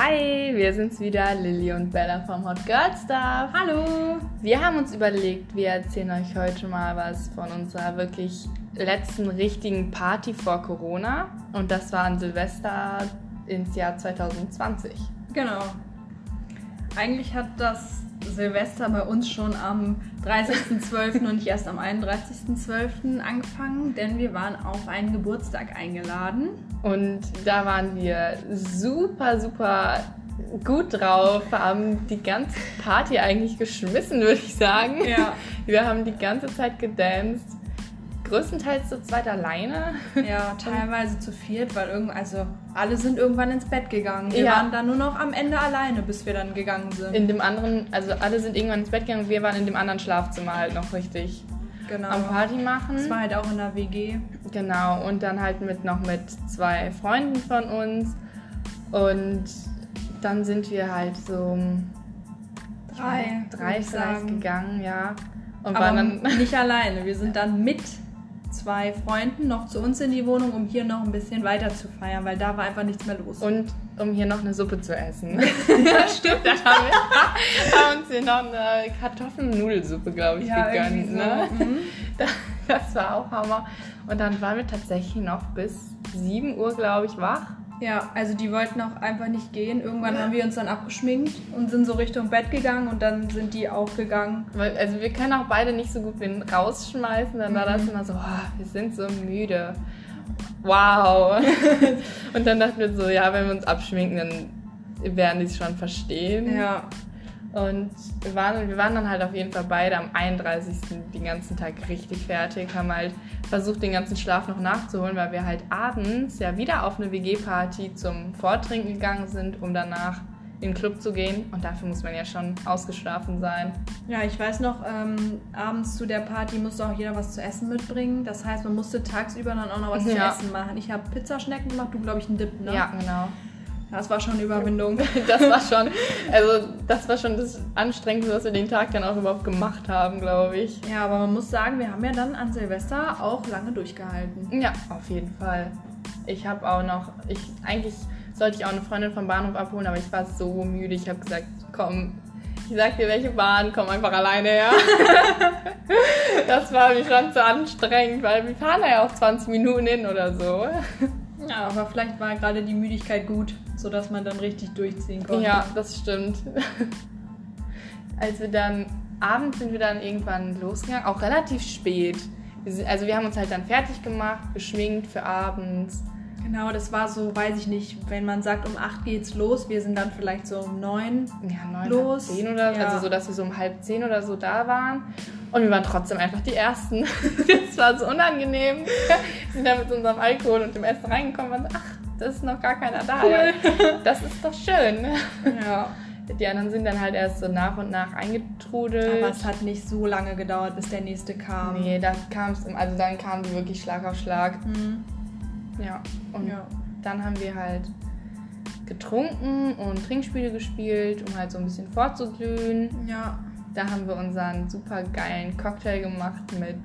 Hi, wir sind's wieder, Lilly und Bella vom Hot Girl Stuff. Hallo! Wir haben uns überlegt, wir erzählen euch heute mal was von unserer wirklich letzten richtigen Party vor Corona. Und das war an Silvester ins Jahr 2020. Genau. Eigentlich hat das Silvester bei uns schon am 30.12. und nicht erst am 31.12. angefangen, denn wir waren auf einen Geburtstag eingeladen. Und da waren wir super, super gut drauf, haben die ganze Party eigentlich geschmissen, würde ich sagen. Ja. Wir haben die ganze Zeit gedanced. Größtenteils zu zweit alleine. Ja, teilweise zu viert, weil irgend, also alle sind irgendwann ins Bett gegangen. Wir Ja. waren dann nur noch am Ende alleine, bis wir dann gegangen sind. In dem anderen, also alle sind irgendwann ins Bett gegangen und wir waren in dem anderen Schlafzimmer halt noch richtig genau. am Party machen. Das war halt auch in der WG. Genau, und dann halt mit noch mit zwei Freunden von uns. Und dann sind wir halt so Drei, drei vielleicht gegangen, ja. Und Aber waren dann nicht alleine. Wir sind dann mit zwei Freunden noch zu uns in die Wohnung, um hier noch ein bisschen weiter zu feiern, weil da war einfach nichts mehr los. und um hier noch eine Suppe zu essen. ja, stimmt. Dann haben wir haben uns hier noch eine Kartoffelnudelsuppe, glaube ich, gegönnt. irgendwie so. Ne? Mhm. Das war auch Hammer. Und dann waren wir tatsächlich noch bis 7 Uhr, glaube ich, wach. Ja, also die wollten auch einfach nicht gehen. Irgendwann haben wir uns dann abgeschminkt und sind so Richtung Bett gegangen und dann sind die auch gegangen. Weil, also wir können auch beide nicht so gut wen rausschmeißen. Dann war das immer so, oh, wir sind so müde. Wow. und dann dachten wir so, ja, wenn wir uns abschminken, dann werden die es schon verstehen. Ja, Und wir waren, wir waren dann halt auf jeden Fall beide am 31. den ganzen Tag richtig fertig, haben halt versucht, den ganzen Schlaf noch nachzuholen, weil wir halt abends ja wieder auf eine WG-Party zum Vortrinken gegangen sind, um danach in den Club zu gehen. Und dafür muss man ja schon ausgeschlafen sein. ja ich weiß noch, ähm, abends zu der Party musste auch jeder was zu essen mitbringen. Das heißt, man musste tagsüber dann auch noch was zu Ja. essen machen. Ich habe Pizzaschnecken gemacht, du glaube ich einen Dip, ne? Ja, genau. Das war schon eine Überwindung. Das war schon, also das war schon das Anstrengendste, was wir den Tag dann auch überhaupt gemacht haben, glaube ich. Ja, aber man muss sagen, wir haben ja dann an Silvester auch lange durchgehalten. Ja, auf jeden Fall. Ich habe auch noch, ich eigentlich sollte ich auch eine Freundin vom Bahnhof abholen, aber ich war so müde. Ich habe gesagt, komm, ich sag dir welche Bahn, komm einfach alleine her. das war mir schon zu anstrengend, weil wir fahren da ja auch 20 Minuten hin oder so. Ja, aber vielleicht war gerade die Müdigkeit gut, sodass man dann richtig durchziehen konnte. Ja, das stimmt. Als wir dann abends sind wir dann irgendwann losgegangen, auch relativ spät. Also wir haben uns halt dann fertig gemacht, geschminkt für abends. Genau, das war so, weiß ich nicht, wenn man sagt, um 8 geht's los, wir sind dann vielleicht so um 9. Ja, neun, Los. halb zehn oder Ja. also so, dass wir so um halb zehn oder so da waren. Und wir waren trotzdem einfach die Ersten. Das war so unangenehm. Wir sind dann mit unserem Alkohol und dem Essen reingekommen und so, ach, das ist noch gar keiner da. Cool. Das ist doch schön. Ja. Die anderen sind dann halt erst so nach und nach eingetrudelt. Aber es hat nicht so lange gedauert, bis der nächste kam. Nee, da kam es, also dann kamen die wirklich Schlag auf Schlag. Mhm. Ja. Und Ja. dann haben wir halt getrunken und Trinkspiele gespielt, um halt so ein bisschen vorzuglühen. Ja. Da haben wir unseren super geilen Cocktail gemacht mit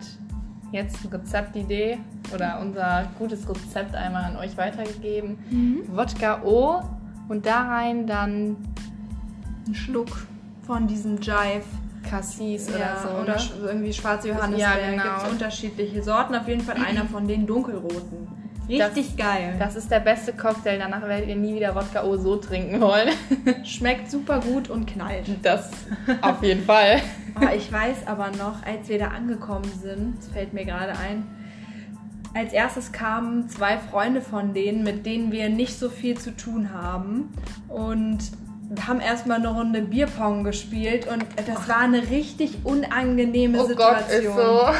jetzt Rezeptidee oder unser gutes Rezept einmal an euch weitergegeben. Wodka O und da rein dann Ein Schluck von diesem Jive. Cassis Ja, oder so. oder ne? irgendwie schwarze Johannisbeer. Ja, genau. Gibt es unterschiedliche Sorten. Auf jeden Fall einer von den dunkelroten. Richtig geil. Das ist der beste Cocktail. Danach werdet ihr nie wieder Wodka O so trinken wollen. schmeckt super gut und knallt. Das auf jeden Fall. Oh, ich weiß aber noch, als wir da angekommen sind, das fällt mir gerade ein, als erstes kamen zwei Freunde von denen, mit denen wir nicht so viel zu tun haben. Und haben erstmal eine Runde Bierpong gespielt und das war eine richtig unangenehme Oh Gott, Situation. ist so.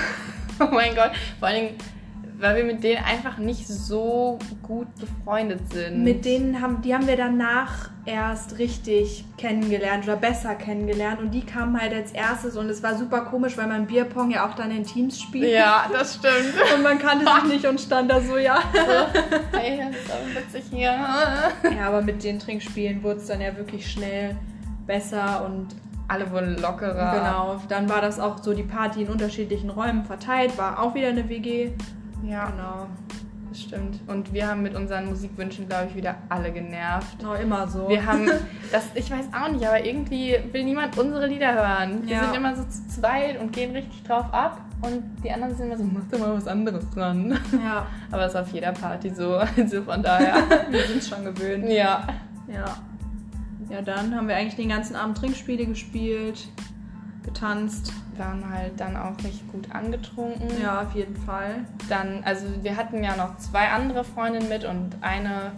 Oh mein Gott. Vor allen Dingen, weil wir mit denen einfach nicht so gut befreundet sind. Mit denen haben, die haben wir danach erst richtig kennengelernt oder besser kennengelernt und die kamen halt als erstes und es war super komisch, weil man Bierpong ja auch dann in Teams spielt. Ja, das stimmt. Und man kannte sich nicht und stand da so, ja. Hey, das ist aber witzig hier. Ja, aber mit den Trinkspielen wurde es dann ja wirklich schnell besser und Alle wurden lockerer. genau, dann war das auch so die Party in unterschiedlichen Räumen verteilt, war auch wieder eine WG. Ja. Genau. das stimmt. Und wir haben mit unseren Musikwünschen, glaube ich, wieder alle genervt. Noch immer so. Wir haben, das, ich weiß auch nicht, aber irgendwie will niemand unsere Lieder hören. Wir Ja. sind immer so zu zweit und gehen richtig drauf ab. Und die anderen sind immer so, mach doch mal was anderes dran. ja, Aber das ist auf jeder Party so. Also von daher. wir sind schon gewöhnt. ja. Ja. Ja, dann haben wir eigentlich den ganzen Abend Trinkspiele gespielt, getanzt. Waren halt dann auch richtig gut angetrunken. Ja, auf jeden Fall. Dann, also wir hatten ja noch zwei andere Freundinnen mit und eine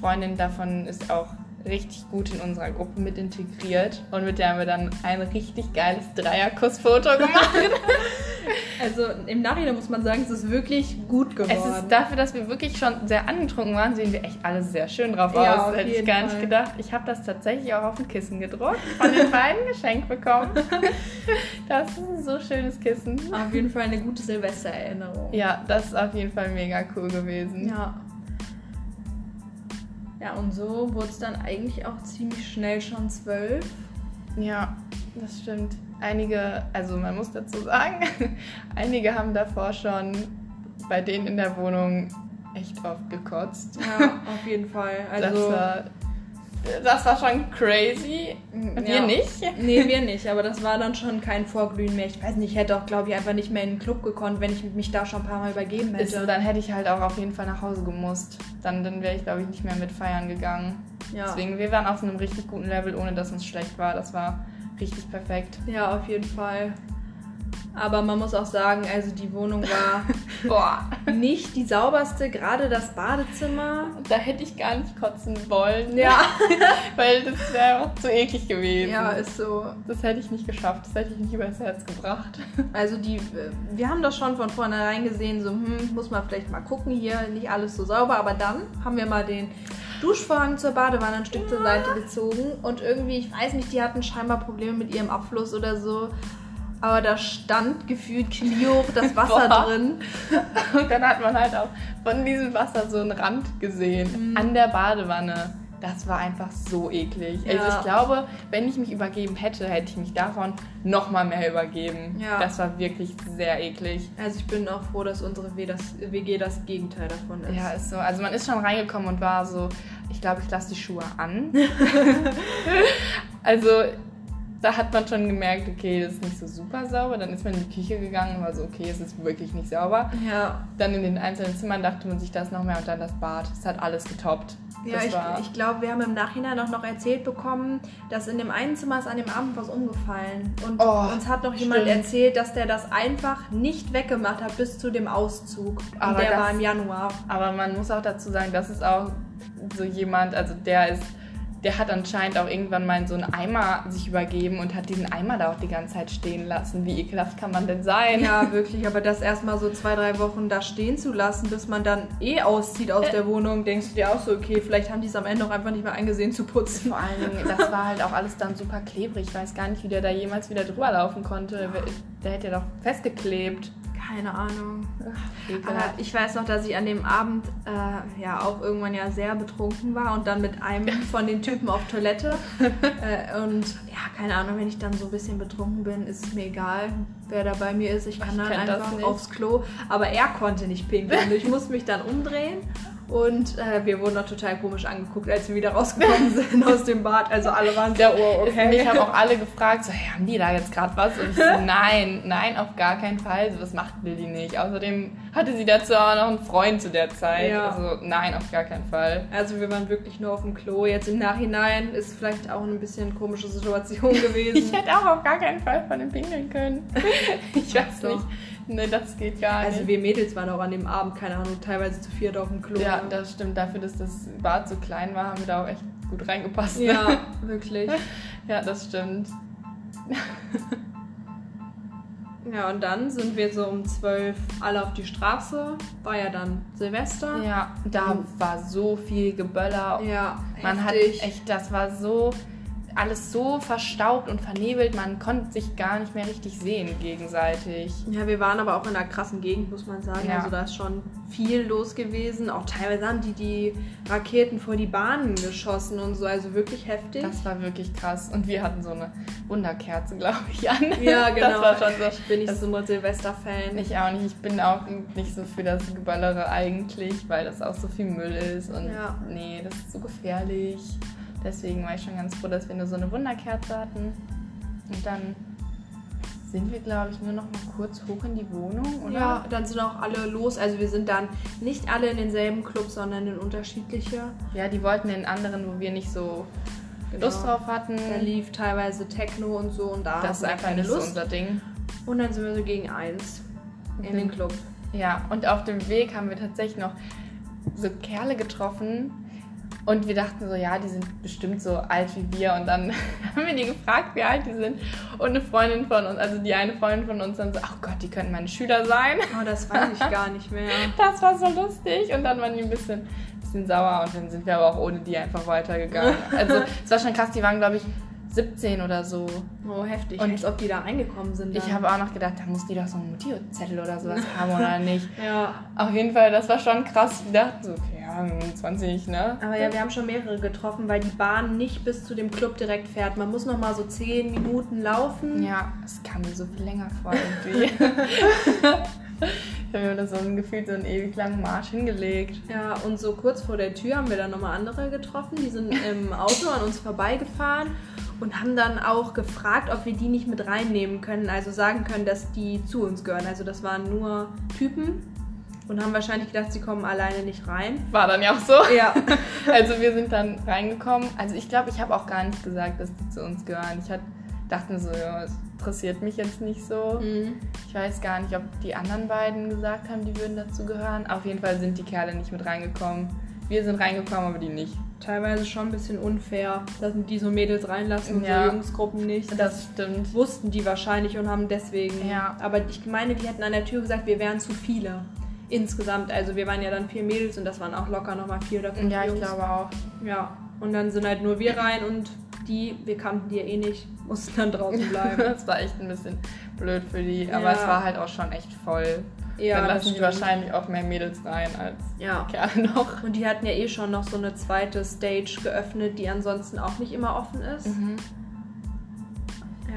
Freundin davon ist auch richtig gut in unserer Gruppe mit integriert. Und mit der haben wir dann ein richtig geiles Dreierkussfoto gemacht. Also im Nachhinein muss man sagen, es ist wirklich gut geworden. Es ist dafür, dass wir wirklich schon sehr angetrunken waren, sehen wir echt alle sehr schön drauf Ja, aus. Hätte ich gar nicht Fall. gedacht. Ich habe das tatsächlich auch auf ein Kissen gedruckt, von den beiden geschenkt bekommen. Das ist ein so schönes Kissen. auf jeden Fall eine gute Silvestererinnerung. Ja, das ist auf jeden Fall mega cool gewesen. Ja. Ja, und so wurde es dann eigentlich auch ziemlich schnell schon zwölf. Ja, das stimmt. Einige, also man muss dazu sagen, einige haben davor schon bei denen in der Wohnung echt oft gekotzt. Ja, auf jeden Fall. Also, das, war, das war schon crazy. Wir ja. nicht. Nee, wir nicht, aber das war dann schon kein Vorglühen mehr. Ich weiß nicht, ich hätte auch, glaube ich, einfach nicht mehr in den Club gekonnt, wenn ich mich da schon ein paar Mal übergeben Ist, hätte. dann hätte ich halt auch auf jeden Fall nach Hause gemusst. Dann, dann wäre ich, glaube ich, nicht mehr mit feiern gegangen. ja. Deswegen, wir waren auf einem richtig guten Level, ohne dass uns schlecht war. Das war richtig perfekt. ja, auf jeden Fall. Aber man muss auch sagen, also die Wohnung war Boah, nicht die sauberste, gerade das Badezimmer. da hätte ich gar nicht kotzen wollen. Ja, Weil das wäre einfach zu eklig gewesen. ja, ist so. Das hätte ich nicht geschafft. Das hätte ich nicht übers Herz gebracht. Also die, äh, wir haben das schon von vornherein gesehen, so hm, muss man vielleicht mal gucken hier, nicht alles so sauber, aber dann haben wir mal den Duschvorhang zur Badewanne ein Stück zur Seite gezogen und irgendwie, ich weiß nicht, die hatten scheinbar Probleme mit ihrem Abfluss oder so. Aber da stand gefühlt kniehoch das Wasser Boah. drin. Und dann hat man halt auch von diesem Wasser so einen Rand gesehen. Mhm. An der Badewanne. Das war einfach so eklig. Also Ja. ich glaube, wenn ich mich übergeben hätte, hätte ich mich davon noch mal mehr übergeben. Ja. Das war wirklich sehr eklig. Also ich bin auch froh, dass unsere W das, WG das Gegenteil davon ist. Ja, ist so. Also man ist schon reingekommen und war so, ich glaube, ich lasse die Schuhe an. also da hat man schon gemerkt, okay, das ist nicht so super sauber. Dann ist man in die Küche gegangen und war so, okay, es ist wirklich nicht sauber. ja. Dann in den einzelnen Zimmern dachte man sich das noch mehr und dann das Bad. Das hat alles getoppt. Ja, das ich, ich glaube, wir haben im Nachhinein auch noch erzählt bekommen, dass in dem einen Zimmer ist an dem Abend was umgefallen. Und Oh, uns hat noch jemand stimmt. erzählt, dass der das einfach nicht weggemacht hat bis zu dem Auszug. Und Aber der das- war im Januar. aber man muss auch dazu sagen, das ist auch so jemand, also der ist, der hat anscheinend auch irgendwann mal in so einen Eimer sich übergeben und hat diesen Eimer da auch die ganze Zeit stehen lassen. Wie ekelhaft kann man denn sein? Ja, wirklich. Aber das erstmal so zwei, drei Wochen da stehen zu lassen, bis man dann eh auszieht aus der Wohnung, denkst du dir auch so, okay, vielleicht haben die es am Ende auch einfach nicht mehr eingesehen zu putzen. Vor allen Dingen, das war halt auch alles dann super klebrig. Ich weiß gar nicht, wie der da jemals wieder drüber laufen konnte. Der hätte ja doch festgeklebt. Keine Ahnung. Ach, Aber ich weiß noch, dass ich an dem Abend äh, ja auch irgendwann ja sehr betrunken war und dann mit einem von den Typen auf Toilette. äh, und ja, keine Ahnung, wenn ich dann so ein bisschen betrunken bin, ist es mir egal, wer da bei mir ist. Ich kann Ich dann einfach aufs Klo. Aber er konnte nicht pinkeln. Ich musste mich dann umdrehen. Und äh, wir wurden noch total komisch angeguckt, als wir wieder rausgekommen sind aus dem Bad. Also alle waren so, oh, okay. Mich haben auch alle gefragt, so, hey, haben die da jetzt gerade was? Und ich so, nein, nein, auf gar keinen Fall. So, das macht Lilly nicht. Außerdem hatte sie dazu auch noch einen Freund zu der Zeit. Ja. Also nein, auf gar keinen Fall. Also wir waren wirklich nur auf dem Klo. Jetzt im Nachhinein ist vielleicht auch eine bisschen komische Situation gewesen. Ich hätte auch auf gar keinen Fall von dem pingeln können. Ich weiß Doch. nicht. Nee, das geht gar Also nicht. wir Mädels waren auch an dem Abend, keine Ahnung, teilweise zu viert auf dem Klo. Ja, das stimmt. Dafür, dass das Bad so klein war, haben wir da auch echt gut reingepasst. ne? ja wirklich. ja das stimmt. Ja, und dann sind wir so um zwölf alle auf die Straße. War ja dann Silvester. Ja, da war so viel Geböller. Ja, Man hat heftig. echt, das war so. Alles so verstaubt und vernebelt, man konnte sich gar nicht mehr richtig sehen gegenseitig. Ja, wir waren aber auch in einer krassen Gegend, muss man sagen. Ja. Also da ist schon viel los gewesen. Auch teilweise haben die die Raketen vor die Bahnen geschossen und so. Also wirklich heftig. Das war wirklich krass. Und wir hatten so eine Wunderkerze, glaube ich, an. ja, genau. Das war schon so. Ich bin nicht so ein Silvester-Fan. Ich auch nicht. Ich bin auch nicht so für das Geballere eigentlich, weil das auch so viel Müll ist. Und Ja. nee, das ist so gefährlich. Deswegen war ich schon ganz froh, dass wir nur so eine Wunderkerze hatten. Und dann sind wir, glaube ich, nur noch mal kurz hoch in die Wohnung, oder? Ja, dann sind auch alle los. Also wir sind dann nicht alle in denselben Club, sondern in unterschiedliche. Ja, die wollten in anderen, wo wir nicht so Lust drauf hatten. Da lief teilweise Techno und so und da Das ist einfach keine nicht so Lust. unser Ding. Und dann sind wir so gegen eins in den Club. Ja, und auf dem Weg haben wir tatsächlich noch so Kerle getroffen. Und wir dachten so, ja, die sind bestimmt so alt wie wir. Und dann haben wir die gefragt, wie alt die sind. Und eine Freundin von uns, also die eine Freundin von uns, dann so, ach Gott, die könnten meine Schüler sein. Oh, das weiß ich gar nicht mehr. Das war so lustig. Und dann waren die ein bisschen, bisschen sauer. Und dann sind wir aber auch ohne die einfach weitergegangen. Also es war schon krass, die waren, glaube ich, 17 oder so. Oh, heftig. Und- Als ob die da reingekommen sind. Ich dann. habe auch noch gedacht, da muss die doch so einen Motivzettel oder sowas haben oder nicht. Ja. Auf jeden Fall, das war schon krass. Wir dachten so, okay, ja, 20, ne? Aber ja, wir haben schon mehrere getroffen, weil die Bahn nicht bis zu dem Club direkt fährt. Man muss noch mal so 10 Minuten laufen. Ja, es kam mir so viel länger vor irgendwie. ich habe mir das so ein gefühlt so einen ewig langen Marsch hingelegt. Ja, und so kurz vor der Tür haben wir dann nochmal andere getroffen. Die sind im Auto an uns vorbeigefahren und haben dann auch gefragt, ob wir die nicht mit reinnehmen können. Also sagen können, dass die zu uns gehören. Also das waren nur Typen und haben wahrscheinlich gedacht, sie kommen alleine nicht rein. War dann ja auch so. Ja. Also wir sind dann reingekommen. Also ich glaube, ich habe auch gar nicht gesagt, dass die zu uns gehören. Ich hat, dachte mir so, ja, es interessiert mich jetzt nicht so. Mhm. Ich weiß gar nicht, ob die anderen beiden gesagt haben, die würden dazu gehören. Auf jeden Fall sind die Kerle nicht mit reingekommen. Wir sind reingekommen, aber die nicht. Teilweise schon ein bisschen unfair, dass die so Mädels reinlassen und Ja. so Jungsgruppen nicht. Das stimmt. wussten die wahrscheinlich und haben deswegen. Ja. Aber ich meine, die hätten an der Tür gesagt, wir wären zu viele. Insgesamt. Also wir waren ja dann vier Mädels und das waren auch locker nochmal vier oder fünf Ja, ich Jungs. glaube auch. Ja. Und dann sind halt nur wir rein und die, wir kannten die ja eh nicht, mussten dann draußen bleiben. Das war echt ein bisschen blöd für die, aber Ja. es war halt auch schon echt voll. ja, Dann lassen die wahrscheinlich auch mehr Mädels rein als Ja. Kerle noch. Und die hatten ja eh schon noch so eine zweite Stage geöffnet, die ansonsten auch nicht immer offen ist. Mhm.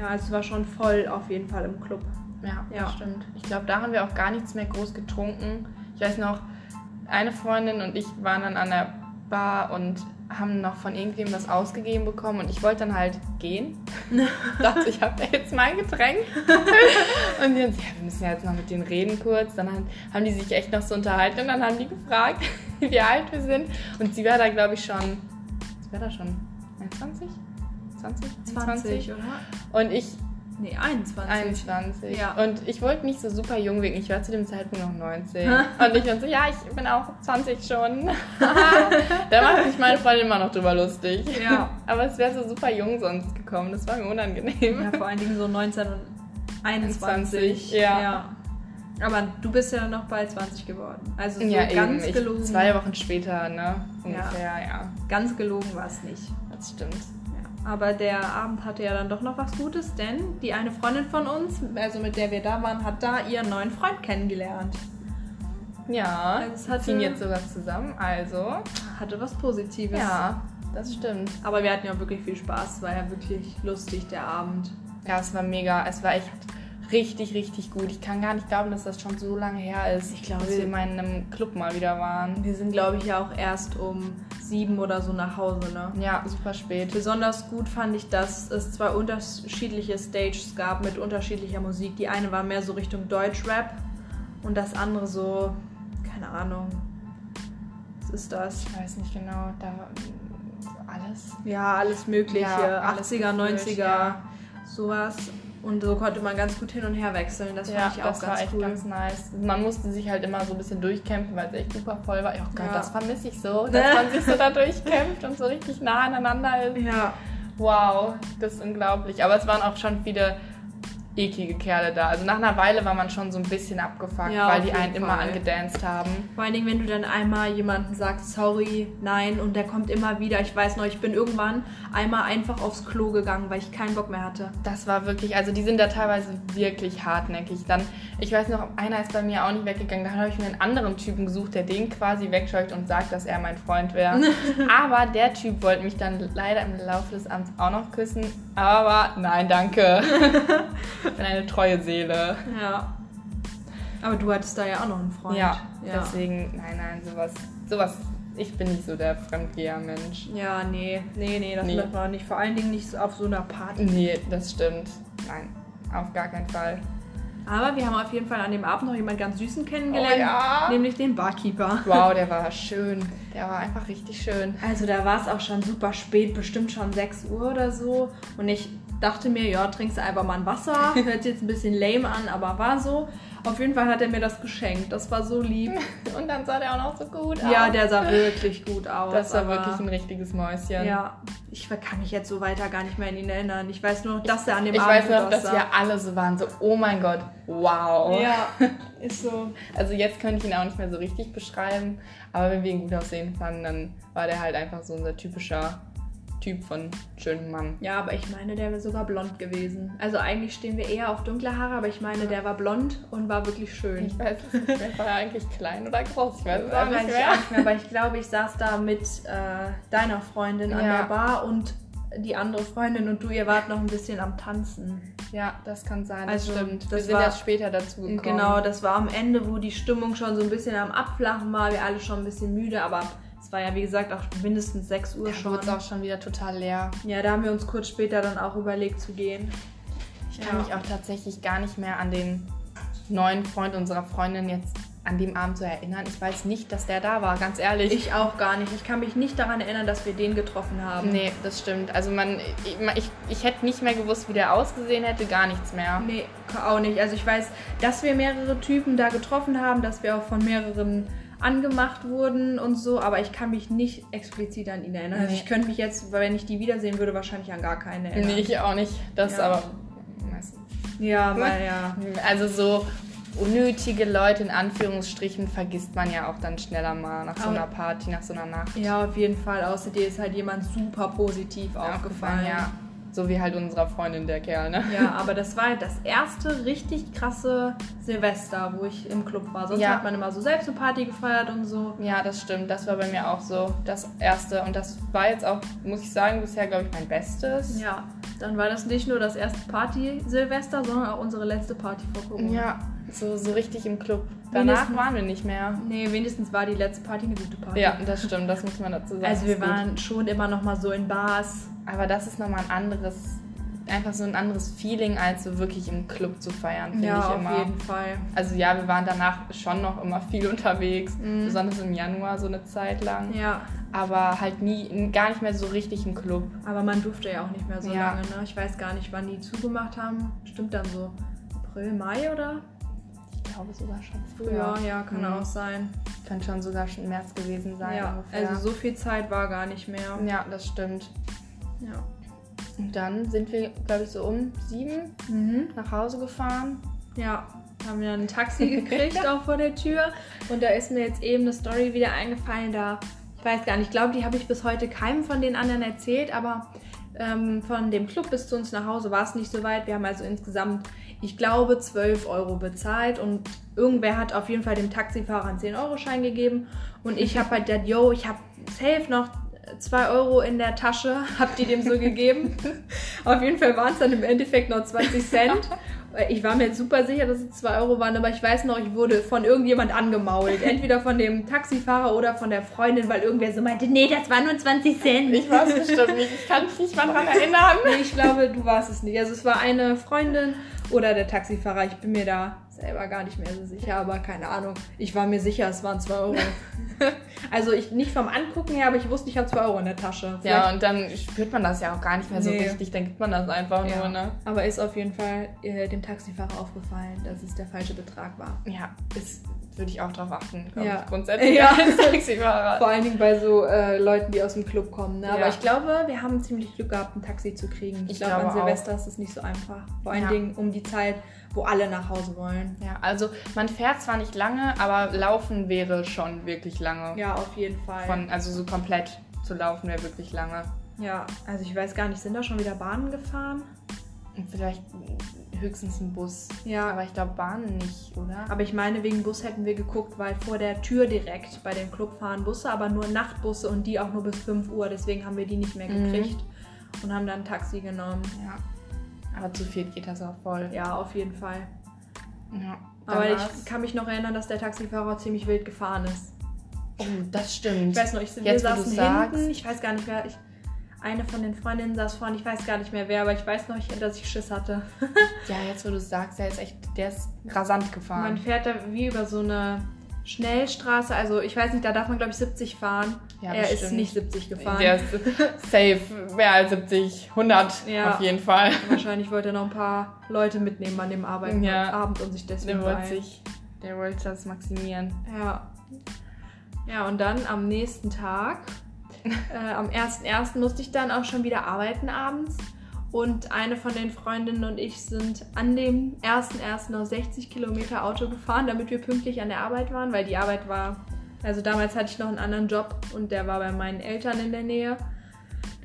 Ja, es war schon voll auf jeden Fall im Club. Ja, Ja. stimmt. Ich glaube, da haben wir auch gar nichts mehr groß getrunken. Ich weiß noch, eine Freundin und ich waren dann an der Bar und haben noch von irgendwem was ausgegeben bekommen und ich wollte dann halt gehen. dachte, ich habe jetzt mein Getränk. und die haben gesagt, ja, wir müssen ja jetzt noch mit denen reden kurz. Dann haben, die sich echt noch so unterhalten und dann haben die gefragt, wie alt wir sind. Und sie war da, glaube ich, schon, sie war da schon 21? 20? 20, oder? Und ich Nee, 21. 21. Ja. Und ich wollte nicht so super jung wirken. Ich war zu dem Zeitpunkt noch 19. und ich war so, ja, ich bin auch 20 schon. da macht sich meine Freundin immer noch drüber lustig. Ja. Aber es wäre so super jung sonst gekommen. Das war mir unangenehm. Ja, vor allen Dingen so 19 und 21. 21, ja. Aber du bist ja noch bald 20 geworden. Also so Ja, ganz eben. Ich, gelogen. zwei Wochen später, ne? Ungefähr, ja. Ganz gelogen war es nicht. Das stimmt. Aber der Abend hatte ja dann doch noch was Gutes, denn die eine Freundin von uns, also mit der wir da waren, hat da ihren neuen Freund kennengelernt. Ja, Also es ziehen jetzt sogar zusammen. Also, Hatte was Positives. ja, das stimmt. Aber wir hatten ja wirklich viel Spaß. Es war ja wirklich lustig, der Abend. Ja, es war mega. Es war echt richtig, richtig gut. Ich kann gar nicht glauben, dass das schon so lange her ist. Ich glaube, dass wir mal in einem Club mal wieder waren. Wir sind, glaube ich, ja auch erst um sieben oder so nach Hause, ne? Ja, super spät. Besonders gut fand ich, dass es zwei unterschiedliche Stages gab mit unterschiedlicher Musik. Die eine war mehr so Richtung Deutschrap und das andere so, keine Ahnung, was ist das? Ich weiß nicht genau, da alles. Ja, alles Mögliche, Ja, alles 80er, gefühlt, 90er, ja. sowas. Und so konnte man ganz gut hin und her wechseln. Das ja, fand ich auch das ganz war echt cool. ganz nice. Man musste sich halt immer so ein bisschen durchkämpfen, weil es echt super voll war. Oh Gott, Ja. das vermisse ich so, dass man sich so da durchkämpft und so richtig nah aneinander ist. ja, Wow, das ist unglaublich. Aber es waren auch schon viele eklige Kerle da. Also nach einer Weile war man schon so ein bisschen abgefuckt, Ja, weil die einen jeden immer Fall. angedanced haben. Vor allen Dingen, wenn du dann einmal jemanden sagst, sorry, nein, und der kommt immer wieder. Ich weiß noch, ich bin irgendwann einmal einfach aufs Klo gegangen, weil ich keinen Bock mehr hatte. Das war wirklich, also die sind da teilweise wirklich hartnäckig. Dann, ich weiß noch, einer ist bei mir auch nicht weggegangen. Da habe ich mir einen anderen Typen gesucht, der den quasi wegscheucht und sagt, dass er mein Freund wäre. Aber der Typ wollte mich dann leider im Laufe des Abends auch noch küssen. Aber nein, danke. bin eine treue Seele. Ja. Aber du hattest da ja auch noch einen Freund. Ja, ja. deswegen, nein, nein, sowas, sowas, ich bin nicht so der Fremdgeher-Mensch. Ja, nee, nee, nee, das Nee. macht man nicht. Vor allen Dingen nicht auf so einer Party. Nee, das stimmt. Nein, auf gar keinen Fall. Aber wir haben auf jeden Fall an dem Abend noch jemanden ganz Süßen kennengelernt, Oh ja. nämlich den Barkeeper. Wow, der war schön. Der war einfach richtig schön. Also da war es auch schon super spät, bestimmt schon 6 Uhr oder so. Und ich dachte mir, ja, trinkst du einfach mal ein Wasser. Hört sich jetzt ein bisschen lame an, aber war so. Auf jeden Fall hat er mir das geschenkt. Das war so lieb. Und dann sah der auch noch so gut Ja, aus. der sah wirklich gut aus. Das war wirklich ein richtiges Mäuschen. Ja, ich kann mich jetzt so weiter gar nicht mehr an ihn erinnern. Ich weiß nur, dass er an dem Ich Abend weiß gut noch, dass wir alle so waren, so, oh mein Gott, wow. Ja, ist so. Also jetzt könnte ich ihn auch nicht mehr so richtig beschreiben, aber wenn wir ihn gut aussehen fanden, dann war der halt einfach so unser typischer Typ von schönem Mann. Ja, aber ich meine, der wäre sogar blond gewesen. Also eigentlich stehen wir eher auf dunkle Haare, aber ich meine, der war blond und war wirklich schön. Ich weiß nicht mehr, war er eigentlich klein oder groß? Ich weiß es auch Weiß nicht ich mehr. auch nicht mehr, aber ich glaube, ich saß da mit äh, deiner Freundin an Ja. der Bar und die andere Freundin und du, ihr wart noch ein bisschen am Tanzen. Ja, das kann sein, Also, das stimmt. wir das sind war- erst später dazu gekommen. Genau, das war am Ende, wo die Stimmung schon so ein bisschen am Abflachen war. Wir alle schon ein bisschen müde, aber es war ja, wie gesagt, auch mindestens 6 Uhr Da schon. es auch schon wieder total leer. Ja, da haben wir uns kurz später dann auch überlegt zu gehen. Ich kann Ja. mich auch tatsächlich gar nicht mehr an den neuen Freund unserer Freundin jetzt an dem Abend so erinnern. Ich weiß nicht, dass der da war, ganz ehrlich. Ich auch gar nicht. Ich kann mich nicht daran erinnern, dass wir den getroffen haben. Nee, das stimmt. Also man, ich, ich, ich hätte nicht mehr gewusst, wie der ausgesehen hätte, gar nichts mehr. Nee, auch nicht. Also ich weiß, dass wir mehrere Typen da getroffen haben, dass wir auch von mehreren angemacht wurden und so, aber ich kann mich nicht explizit an ihn erinnern. Also ich könnte mich jetzt, wenn ich die wiedersehen würde, wahrscheinlich an gar keine erinnern. Nee, ich auch nicht. Das Ja. aber. Ja, weil ja. Also so unnötige Leute in Anführungsstrichen vergisst man ja auch dann schneller mal nach so einer Party, nach so einer Nacht. Ja, auf jeden Fall. Außer dir ist halt jemand super positiv aufgefallen. ja. So wie halt unserer Freundin, der Kerl, ne? Ja, aber das war halt das erste richtig krasse Silvester, wo ich im Club war. Sonst Ja. hat man immer so selbst eine Party gefeiert und so. Ja, das stimmt. Das war bei mir auch so das erste. Und das war jetzt auch, muss ich sagen, bisher, glaube ich, mein Bestes. Ja, dann war das nicht nur das erste Party-Silvester, sondern auch unsere letzte Party vor Corona. Ja, so, so richtig im Club. Danach Wenigstens- waren wir nicht mehr. Nee, wenigstens war die letzte Party eine gute Party. Ja, das stimmt, das muss man dazu sagen. Also wir gut. waren schon immer noch mal so in Bars. Aber das ist nochmal ein anderes, einfach so ein anderes Feeling, als so wirklich im Club zu feiern, finde Ja, ich auf immer. jeden Fall. Also ja, wir waren danach schon noch immer viel unterwegs, Mhm. besonders im Januar so eine Zeit lang. Ja, Aber halt nie, gar nicht mehr so richtig im Club. aber man durfte ja auch nicht mehr so Ja. lange. Ne? Ich weiß gar nicht, wann die zugemacht haben. Stimmt dann so April, Mai oder? Ich glaube sogar schon Früher, früher. ja, kann Mhm. auch sein. Könnte schon sogar schon März gewesen sein. Ja, ungefähr. also so viel Zeit war gar nicht mehr. Ja, das stimmt. Ja. Und dann sind wir, glaube ich, so um sieben Mhm. nach Hause gefahren. Ja, haben wir dann ein Taxi gekriegt, auch vor der Tür. Und da ist mir jetzt eben eine Story wieder eingefallen, da, ich weiß gar nicht, ich glaube, die habe ich bis heute keinem von den anderen erzählt, aber ähm, von dem Club bis zu uns nach Hause war es nicht so weit. Wir haben also insgesamt, ich glaube, 12 Euro bezahlt und irgendwer hat auf jeden Fall dem Taxifahrer einen 10-Euro-Schein gegeben. Und ich habe halt gedacht, yo, ich habe safe noch 2 Euro in der Tasche, habt ihr dem so gegeben. Auf jeden Fall waren es dann im Endeffekt noch 20 Cent. Ich war mir jetzt super sicher, dass es 2 Euro waren, aber ich weiß noch, ich wurde von irgendjemand angemault. Entweder von dem Taxifahrer oder von der Freundin, weil irgendwer so meinte, nee, das waren nur 20 Cent. Ich weiß bestimmt nicht. Ich kann mich nicht mal dran erinnern. Nee, ich glaube, du warst es nicht. Also es war eine Freundin oder der Taxifahrer. Ich bin mir da selber gar nicht mehr so sicher, aber keine Ahnung. Ich war mir sicher, es waren 2 Euro. also ich nicht vom Angucken her, aber ich wusste, ich habe 2 Euro in der Tasche. Ja, und dann spürt man das ja auch gar nicht mehr so Nee. richtig. Dann gibt man das einfach Ja. nur, ne? Aber ist auf jeden Fall äh, dem Taxifahrer aufgefallen, dass es der falsche Betrag war. Ja, ist würde ich auch drauf achten, glaube Ja. ich, grundsätzlich Ja. als Taxifahrer. Vor allen Dingen bei so äh, Leuten, die aus dem Club kommen. Ne? Aber Ja. ich glaube, wir haben ziemlich Glück gehabt, ein Taxi zu kriegen. Ich, Ich glaube, an Silvester ist es nicht so einfach. Vor allen Ja. Dingen um die Zeit, wo alle nach Hause wollen. Ja, also man fährt zwar nicht lange, aber laufen wäre schon wirklich lange. Ja, auf jeden Fall. Von, also so komplett zu laufen wäre wirklich lange. ja, also ich weiß gar nicht, sind da schon wieder Bahnen gefahren? Vielleicht höchstens ein Bus. Ja. Aber ich glaube Bahnen nicht, oder? Aber ich meine, wegen Bus hätten wir geguckt, weil vor der Tür direkt bei dem Club fahren Busse, aber nur Nachtbusse und die auch nur bis 5 Uhr. Deswegen haben wir die nicht mehr Mhm. gekriegt und haben dann ein Taxi genommen. Ja. Aber zu viert geht das auch voll. Ja, auf jeden Fall. Ja. Aber ich kann mich noch erinnern, dass der Taxifahrer ziemlich wild gefahren ist. Oh, das stimmt. Ich weiß noch, ich, wir Jetzt, wo saßen hinten, sagst. ich weiß gar nicht mehr, ich, eine von den Freundinnen saß vorne, ich weiß gar nicht mehr wer, aber ich weiß noch, dass ich Schiss hatte. Ja, jetzt wo du es sagst, der ist echt, der ist rasant Man gefahren. fährt da wie über so eine Schnellstraße, also ich weiß nicht, da darf man glaube ich 70 fahren. Ja, er ist bestimmt. nicht 70 gefahren. Der ist safe, mehr als 70, 100 Ja. auf jeden Fall. Wahrscheinlich wollte er noch ein paar Leute mitnehmen an dem Arbeit Ja. Abend und sich deswegen Der wollte sich, der wollte das maximieren. Ja. Ja, und dann am nächsten Tag, äh, am 1.1. musste ich dann auch schon wieder arbeiten abends. Und eine von den Freundinnen und ich sind an dem 1.1. noch 60 Kilometer Auto gefahren, damit wir pünktlich an der Arbeit waren, weil die Arbeit war, also damals hatte ich noch einen anderen Job und der war bei meinen Eltern in der Nähe.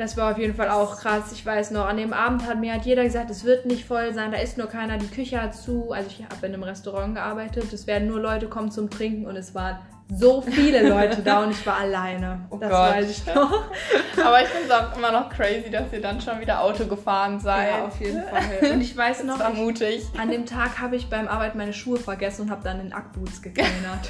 Das war auf jeden Fall auch krass. Ich weiß noch, an dem Abend hat mir hat jeder gesagt, es wird nicht voll sein, da ist nur keiner, die Küche hat zu. Also ich habe in einem Restaurant gearbeitet, es werden nur Leute kommen zum Trinken und es waren so viele Leute da und ich war alleine. Oh das Gott. weiß ich noch. Aber ich finde es auch immer noch crazy, dass ihr dann schon wieder Auto gefahren seid. Ja, auf jeden Fall. Und ich weiß noch, ich, an dem Tag habe ich beim Arbeit meine Schuhe vergessen und habe dann in Ackboots gekellnert.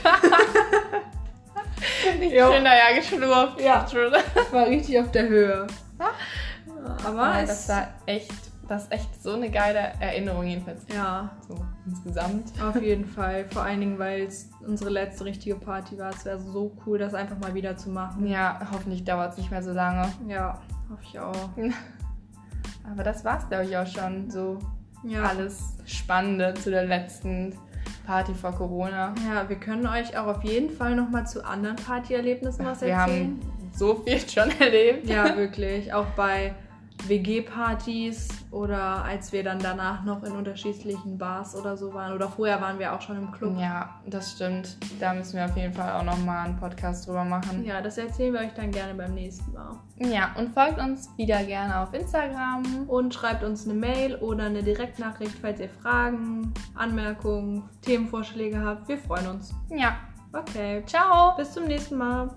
Ich Jo. bin da ja geschlurft. Ja. war richtig auf der Höhe. Aber Aber es, das war echt, das ist echt so eine geile Erinnerung jedenfalls. ja, So insgesamt. auf jeden Fall. Vor allen Dingen, weil es unsere letzte richtige Party war. Es wäre so cool, das einfach mal wieder zu machen. Ja, hoffentlich dauert es nicht mehr so lange. Ja, hoffe ich auch. Aber das war's, glaube ich, auch schon. So Ja. alles Spannende zu der letzten Party vor Corona. Ja, wir können euch auch auf jeden Fall noch mal zu anderen Partyerlebnissen was Wir erzählen. haben so viel schon erlebt. Ja, wirklich. Auch bei WG-Partys oder als wir dann danach noch in unterschiedlichen Bars oder so waren. Oder vorher waren wir auch schon im Club. Ja, das stimmt. Da müssen wir auf jeden Fall auch nochmal einen Podcast drüber machen. Ja, das erzählen wir euch dann gerne beim nächsten Mal. Ja, und folgt uns wieder gerne auf Instagram. Und schreibt uns eine Mail oder eine Direktnachricht, falls ihr Fragen, Anmerkungen, Themenvorschläge habt. Wir freuen uns. Ja, Okay, ciao. bis zum nächsten Mal.